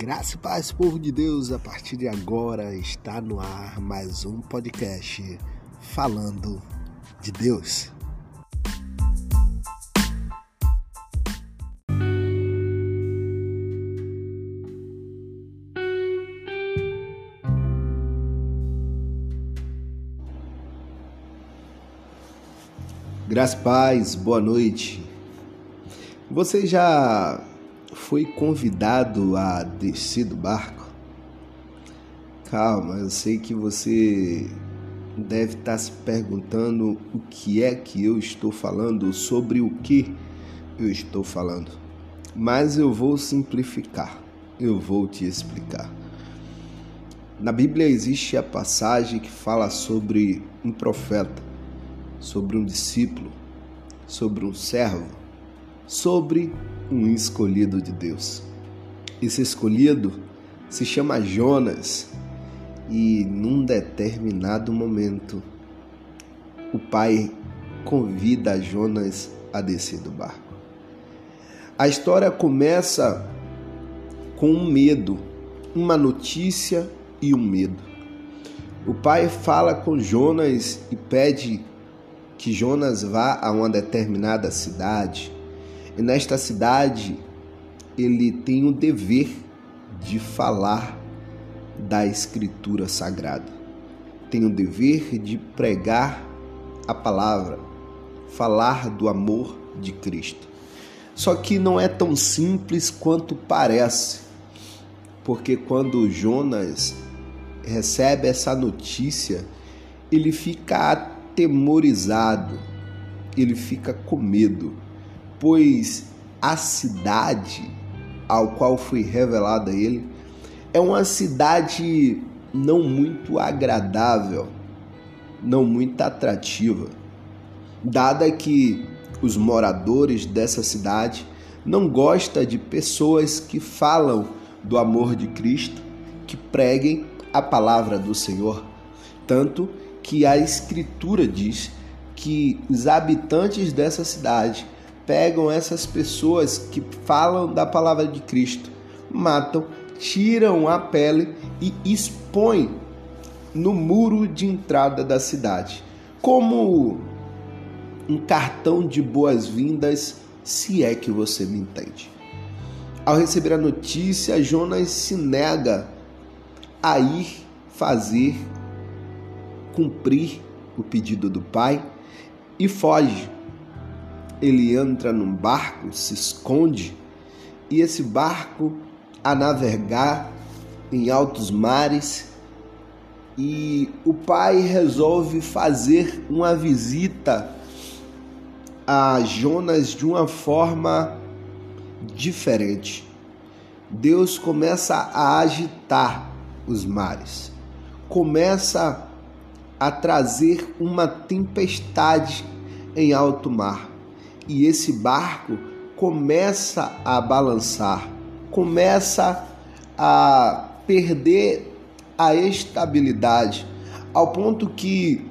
Graça e paz, povo de Deus, a partir de agora está no ar mais um podcast falando de Deus. Graça e paz, boa noite. Você já foi convidado a descer do barco? Calma, eu sei que você deve estar se perguntando o que é que eu estou falando, sobre o que eu estou falando. Mas eu vou simplificar, eu vou te explicar. Na Bíblia existe a passagem que fala sobre um profeta, sobre um discípulo, sobre um servo, sobre um escolhido de Deus. Esse escolhido se chama Jonas e num determinado momento o pai convida Jonas a descer do barco. A história começa com um medo, uma notícia e um medo. O pai fala com Jonas e pede que Jonas vá a uma determinada cidade e nesta cidade ele tem o dever de falar da Escritura Sagrada. Tem o dever de pregar a palavra, falar do amor de Cristo. Só que não é tão simples quanto parece, porque quando Jonas recebe essa notícia, ele fica atemorizado, ele fica com medo pois a cidade ao qual foi revelada ele é uma cidade não muito agradável, não muito atrativa, dada que os moradores dessa cidade não gostam de pessoas que falam do amor de Cristo, que preguem a palavra do Senhor, tanto que a escritura diz que os habitantes dessa cidade pegam essas pessoas que falam da palavra de Cristo, matam, tiram a pele e expõem no muro de entrada da cidade, como um cartão de boas-vindas, se é que você me entende. Ao receber a notícia, Jonas se nega a ir fazer cumprir o pedido do pai e foge ele entra num barco, se esconde, e esse barco a navegar em altos mares, e o pai resolve fazer uma visita a Jonas de uma forma diferente. Deus começa a agitar os mares, começa a trazer uma tempestade em alto mar e esse barco começa a balançar, começa a perder a estabilidade, ao ponto que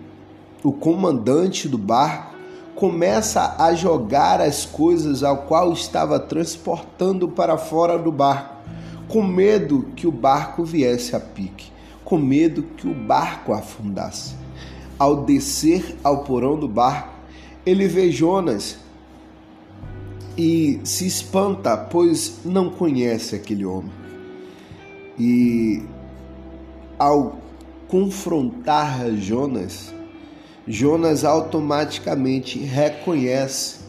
o comandante do barco começa a jogar as coisas ao qual estava transportando para fora do barco, com medo que o barco viesse a pique, com medo que o barco afundasse. Ao descer ao porão do barco, ele vê Jonas e se espanta, pois não conhece aquele homem. E ao confrontar Jonas, Jonas automaticamente reconhece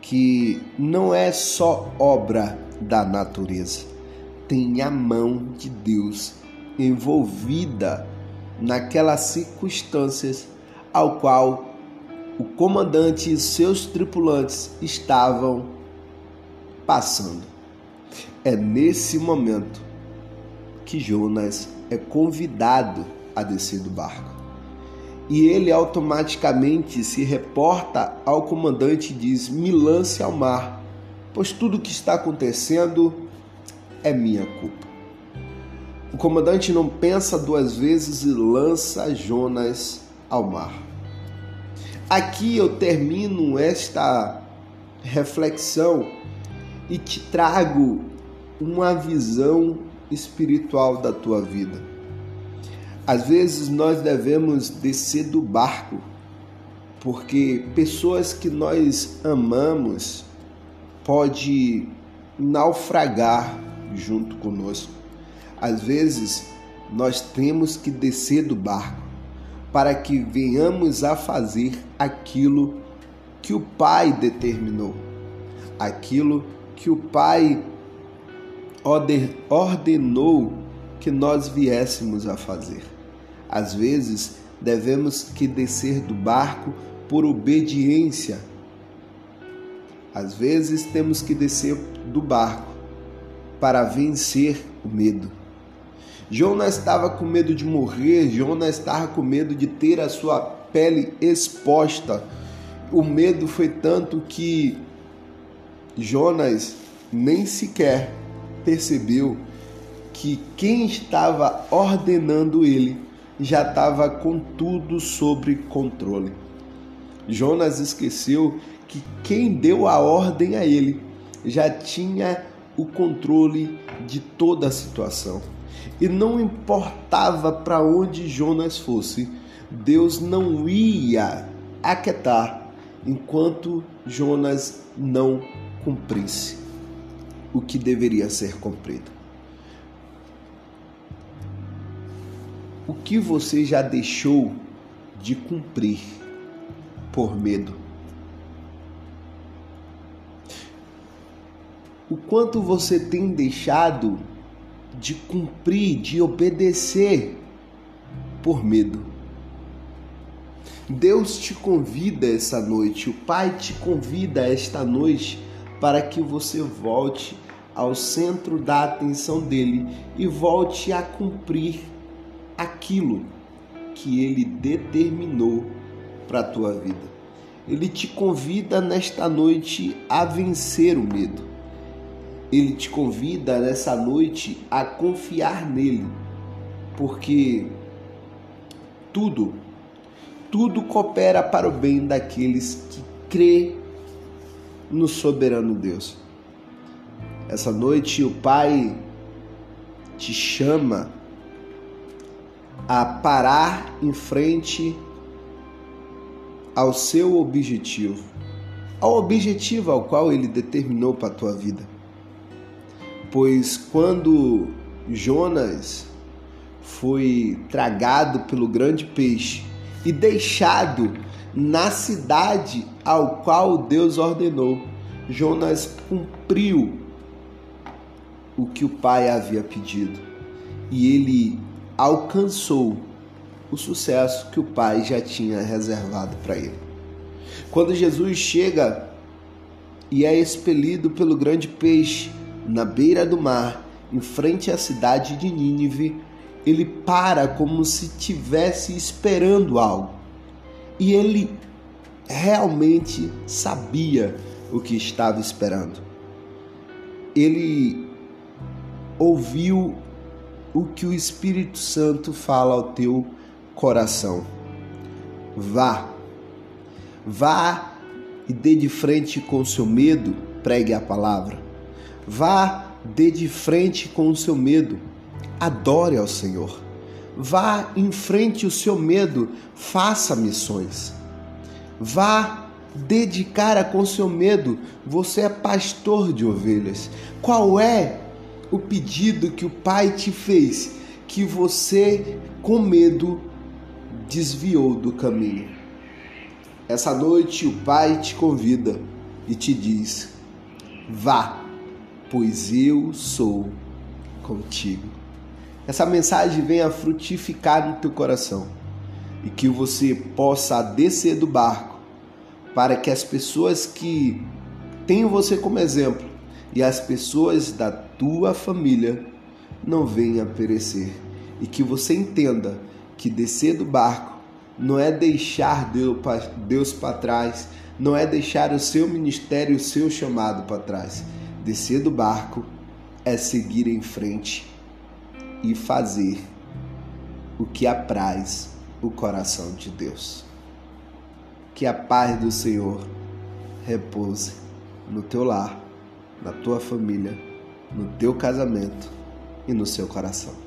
que não é só obra da natureza, tem a mão de Deus envolvida naquelas circunstâncias ao qual o comandante e seus tripulantes estavam passando. É nesse momento que Jonas é convidado a descer do barco. E ele automaticamente se reporta ao comandante e diz: Me lance ao mar, pois tudo o que está acontecendo é minha culpa. O comandante não pensa duas vezes e lança Jonas ao mar. Aqui eu termino esta reflexão e te trago uma visão espiritual da tua vida. Às vezes nós devemos descer do barco, porque pessoas que nós amamos pode naufragar junto conosco. Às vezes nós temos que descer do barco para que venhamos a fazer aquilo que o Pai determinou, aquilo que o Pai ordenou que nós viéssemos a fazer. Às vezes, devemos que descer do barco por obediência. Às vezes, temos que descer do barco para vencer o medo. Jonas estava com medo de morrer, Jonas estava com medo de ter a sua pele exposta. O medo foi tanto que Jonas nem sequer percebeu que quem estava ordenando ele já estava com tudo sob controle. Jonas esqueceu que quem deu a ordem a ele já tinha o controle de toda a situação. E não importava para onde Jonas fosse, Deus não ia aquietar enquanto Jonas não cumprisse o que deveria ser cumprido. O que você já deixou de cumprir por medo? O quanto você tem deixado de cumprir, de obedecer por medo? Deus te convida essa noite, o Pai te convida esta noite para que você volte ao centro da atenção dele e volte a cumprir aquilo que ele determinou para a tua vida. Ele te convida nesta noite a vencer o medo. Ele te convida nessa noite a confiar nele, porque tudo, tudo coopera para o bem daqueles que crê no soberano Deus. Essa noite o Pai te chama a parar em frente ao seu objetivo, ao objetivo ao qual ele determinou para a tua vida. Pois quando Jonas foi tragado pelo grande peixe e deixado na cidade ao qual Deus ordenou, Jonas cumpriu o que o pai havia pedido e ele alcançou o sucesso que o pai já tinha reservado para ele. Quando Jesus chega e é expelido pelo grande peixe na beira do mar, em frente à cidade de Nínive, ele para como se tivesse esperando algo. E ele realmente sabia o que estava esperando. Ele ouviu o que o Espírito Santo fala ao teu coração. Vá, vá e dê de frente com seu medo, pregue a palavra. Vá, dê de frente com o seu medo, adore ao Senhor. Vá, enfrente o seu medo, faça missões. Vá, dedicar com o seu medo, você é pastor de ovelhas. Qual é o pedido que o pai te fez, que você, com medo, desviou do caminho. Essa noite o pai te convida e te diz: vá, pois eu sou contigo. Essa mensagem venha frutificar no teu coração e que você possa descer do barco para que as pessoas que têm você como exemplo e as pessoas da tua família não venham a perecer. E que você entenda que descer do barco não é deixar Deus para trás, não é deixar o seu ministério, o seu chamado para trás. Descer do barco é seguir em frente e fazer o que apraz o coração de Deus. Que a paz do Senhor repouse no teu lar na tua família, no teu casamento, e no seu coração.